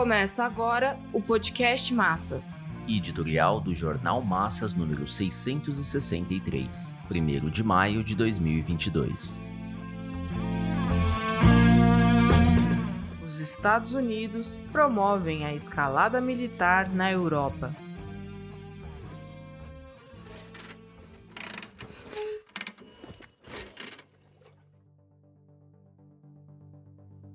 Começa agora o podcast Massas. Editorial do Jornal Massas número 663, 1 de maio de 2022. Os Estados Unidos promovem a escalada militar na Europa.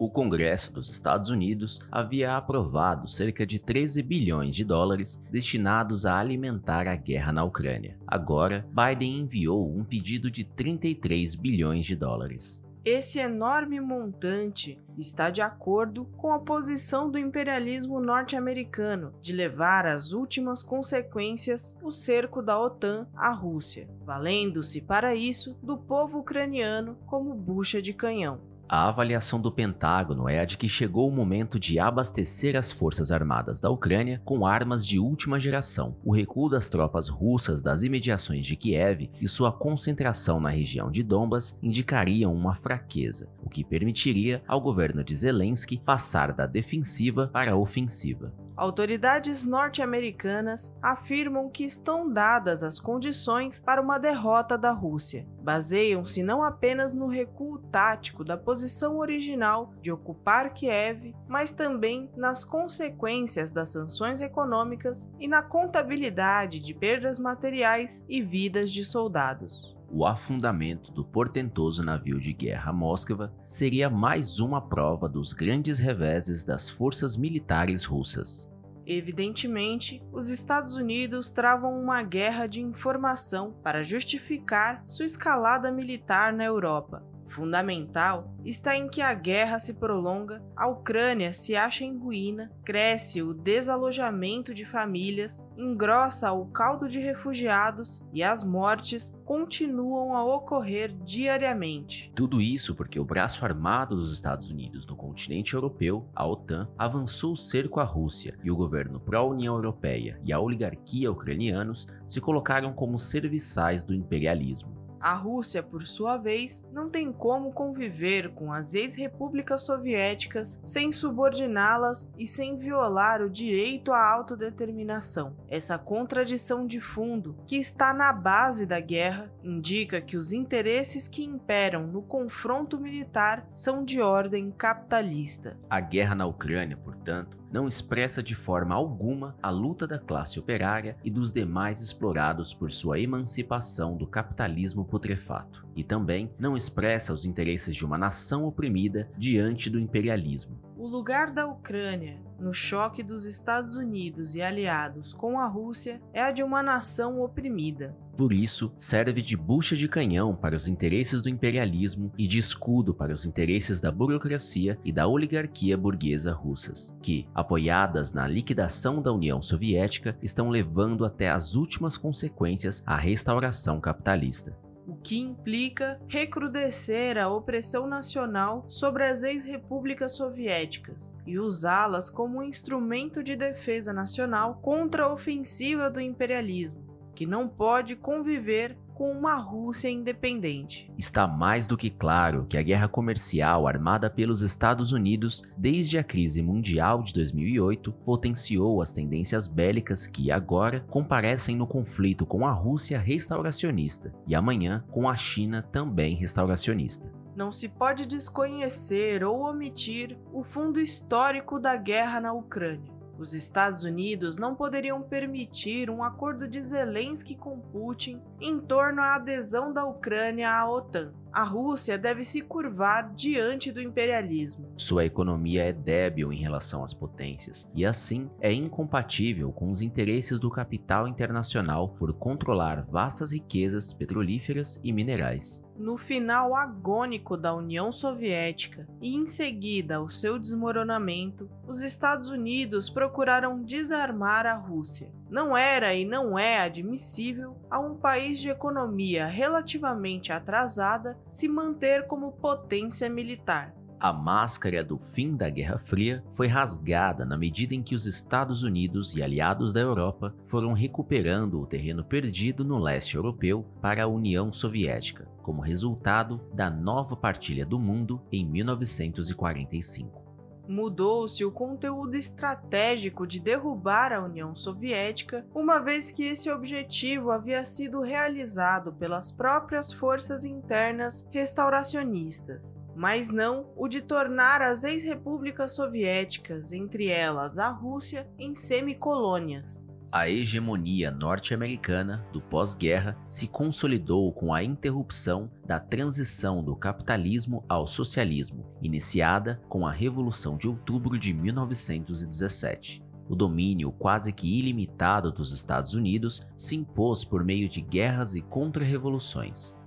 O Congresso dos Estados Unidos havia aprovado cerca de 13 bilhões de dólares destinados a alimentar a guerra na Ucrânia. Agora, Biden enviou um pedido de 33 bilhões de dólares. Esse enorme montante está de acordo com a posição do imperialismo norte-americano de levar às últimas consequências o cerco da OTAN à Rússia, valendo-se para isso do povo ucraniano como bucha de canhão. A avaliação do Pentágono é a de que chegou o momento de abastecer as forças armadas da Ucrânia com armas de última geração. O recuo das tropas russas das imediações de Kiev e sua concentração na região de Donbas indicariam uma fraqueza, o que permitiria ao governo de Zelensky passar da defensiva para a ofensiva. Autoridades norte-americanas afirmam que estão dadas as condições para uma derrota da Rússia. Baseiam-se não apenas no recuo tático da posição original de ocupar Kiev, mas também nas consequências das sanções econômicas e na contabilidade de perdas materiais e vidas de soldados. O afundamento do portentoso navio de guerra Moskva seria mais uma prova dos grandes reveses das forças militares russas. Evidentemente, os Estados Unidos travam uma guerra de informação para justificar sua escalada militar na Europa, fundamental está em que a guerra se prolonga, a Ucrânia se acha em ruína, cresce o desalojamento de famílias, engrossa o caldo de refugiados e as mortes continuam a ocorrer diariamente. Tudo isso porque o braço armado dos Estados Unidos no continente europeu, a OTAN, avançou o cerco à Rússia e o governo pró-União Europeia e a oligarquia ucranianos se colocaram como serviçais do imperialismo. A Rússia, por sua vez, não tem como conviver com as ex-repúblicas soviéticas sem subordiná-las e sem violar o direito à autodeterminação. Essa contradição de fundo, que está na base da guerra, indica que os interesses que imperam no confronto militar são de ordem capitalista. A guerra na Ucrânia, portanto, não expressa de forma alguma a luta da classe operária e dos demais explorados por sua emancipação do capitalismo putrefato, e também não expressa os interesses de uma nação oprimida diante do imperialismo. O lugar da Ucrânia no choque dos Estados Unidos e aliados com a Rússia é a de uma nação oprimida. Por isso, serve de bucha de canhão para os interesses do imperialismo e de escudo para os interesses da burocracia e da oligarquia burguesa russas, que, apoiadas na liquidação da União Soviética, estão levando até as últimas consequências a restauração capitalista o que implica recrudescer a opressão nacional sobre as ex-repúblicas soviéticas e usá-las como um instrumento de defesa nacional contra a ofensiva do imperialismo, que não pode conviver com uma Rússia independente. Está mais do que claro que a guerra comercial armada pelos Estados Unidos desde a crise mundial de 2008 potenciou as tendências bélicas que agora comparecem no conflito com a Rússia restauracionista e amanhã com a China também restauracionista. Não se pode desconhecer ou omitir o fundo histórico da guerra na Ucrânia os Estados Unidos não poderiam permitir um acordo de Zelensky com Putin em torno à adesão da Ucrânia à OTAN. A Rússia deve se curvar diante do imperialismo. Sua economia é débil em relação às potências e, assim, é incompatível com os interesses do capital internacional por controlar vastas riquezas petrolíferas e minerais no final agônico da União Soviética e em seguida ao seu desmoronamento, os Estados Unidos procuraram desarmar a Rússia. Não era e não é admissível a um país de economia relativamente atrasada se manter como potência militar. A máscara do fim da Guerra Fria foi rasgada na medida em que os Estados Unidos e aliados da Europa foram recuperando o terreno perdido no leste europeu para a União Soviética, como resultado da nova partilha do mundo em 1945. Mudou-se o conteúdo estratégico de derrubar a União Soviética, uma vez que esse objetivo havia sido realizado pelas próprias forças internas restauracionistas, mas não o de tornar as ex-repúblicas soviéticas, entre elas a Rússia, em semicolônias. A hegemonia norte-americana do pós-guerra se consolidou com a interrupção da transição do capitalismo ao socialismo, iniciada com a Revolução de Outubro de 1917. O domínio quase que ilimitado dos Estados Unidos se impôs por meio de guerras e contra-revoluções.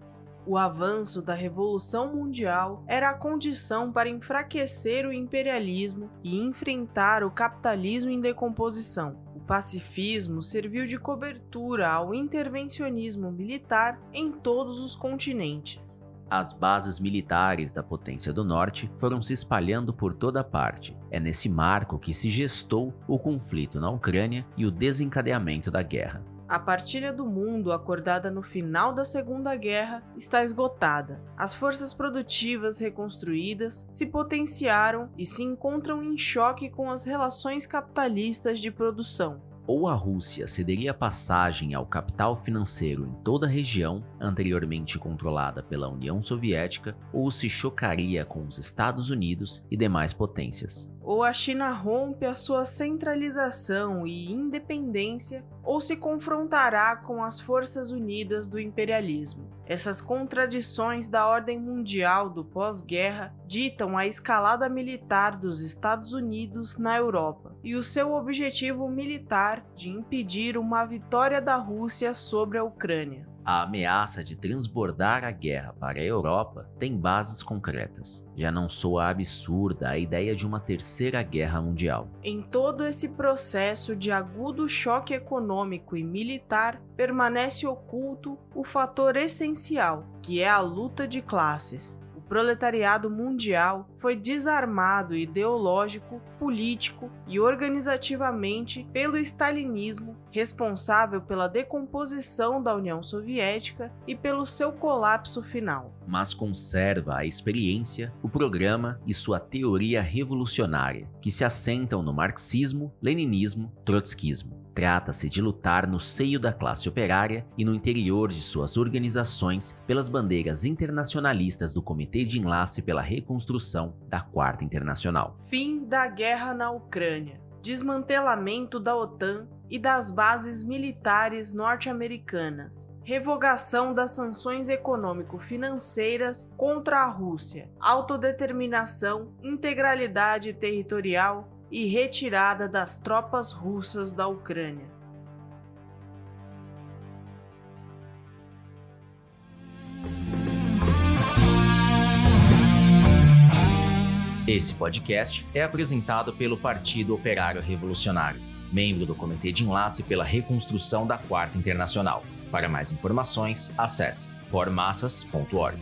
O avanço da Revolução Mundial era a condição para enfraquecer o imperialismo e enfrentar o capitalismo em decomposição pacifismo serviu de cobertura ao intervencionismo militar em todos os continentes. As bases militares da potência do norte foram se espalhando por toda parte. É nesse marco que se gestou o conflito na Ucrânia e o desencadeamento da guerra. A partilha do mundo acordada no final da Segunda Guerra está esgotada. As forças produtivas reconstruídas se potenciaram e se encontram em choque com as relações capitalistas de produção ou a Rússia cederia passagem ao capital financeiro em toda a região anteriormente controlada pela União Soviética, ou se chocaria com os Estados Unidos e demais potências. Ou a China rompe a sua centralização e independência, ou se confrontará com as forças unidas do imperialismo. Essas contradições da ordem mundial do pós-guerra ditam a escalada militar dos Estados Unidos na Europa e o seu objetivo militar de impedir uma vitória da Rússia sobre a Ucrânia. A ameaça de transbordar a guerra para a Europa tem bases concretas. Já não soa absurda a ideia de uma terceira guerra mundial. Em todo esse processo de agudo choque econômico e militar, permanece oculto o fator essencial, que é a luta de classes proletariado mundial foi desarmado ideológico, político e organizativamente pelo stalinismo, responsável pela decomposição da União Soviética e pelo seu colapso final. Mas conserva a experiência, o programa e sua teoria revolucionária, que se assentam no marxismo, leninismo, trotskismo. Trata-se de lutar no seio da classe operária e no interior de suas organizações pelas bandeiras internacionalistas do Comitê de Enlace pela Reconstrução da Quarta Internacional. Fim da guerra na Ucrânia, desmantelamento da OTAN e das bases militares norte-americanas, revogação das sanções econômico-financeiras contra a Rússia, autodeterminação, integralidade territorial e retirada das tropas russas da Ucrânia. Esse podcast é apresentado pelo Partido Operário Revolucionário, membro do Comitê de Enlace pela Reconstrução da Quarta Internacional. Para mais informações, acesse pormassas.org.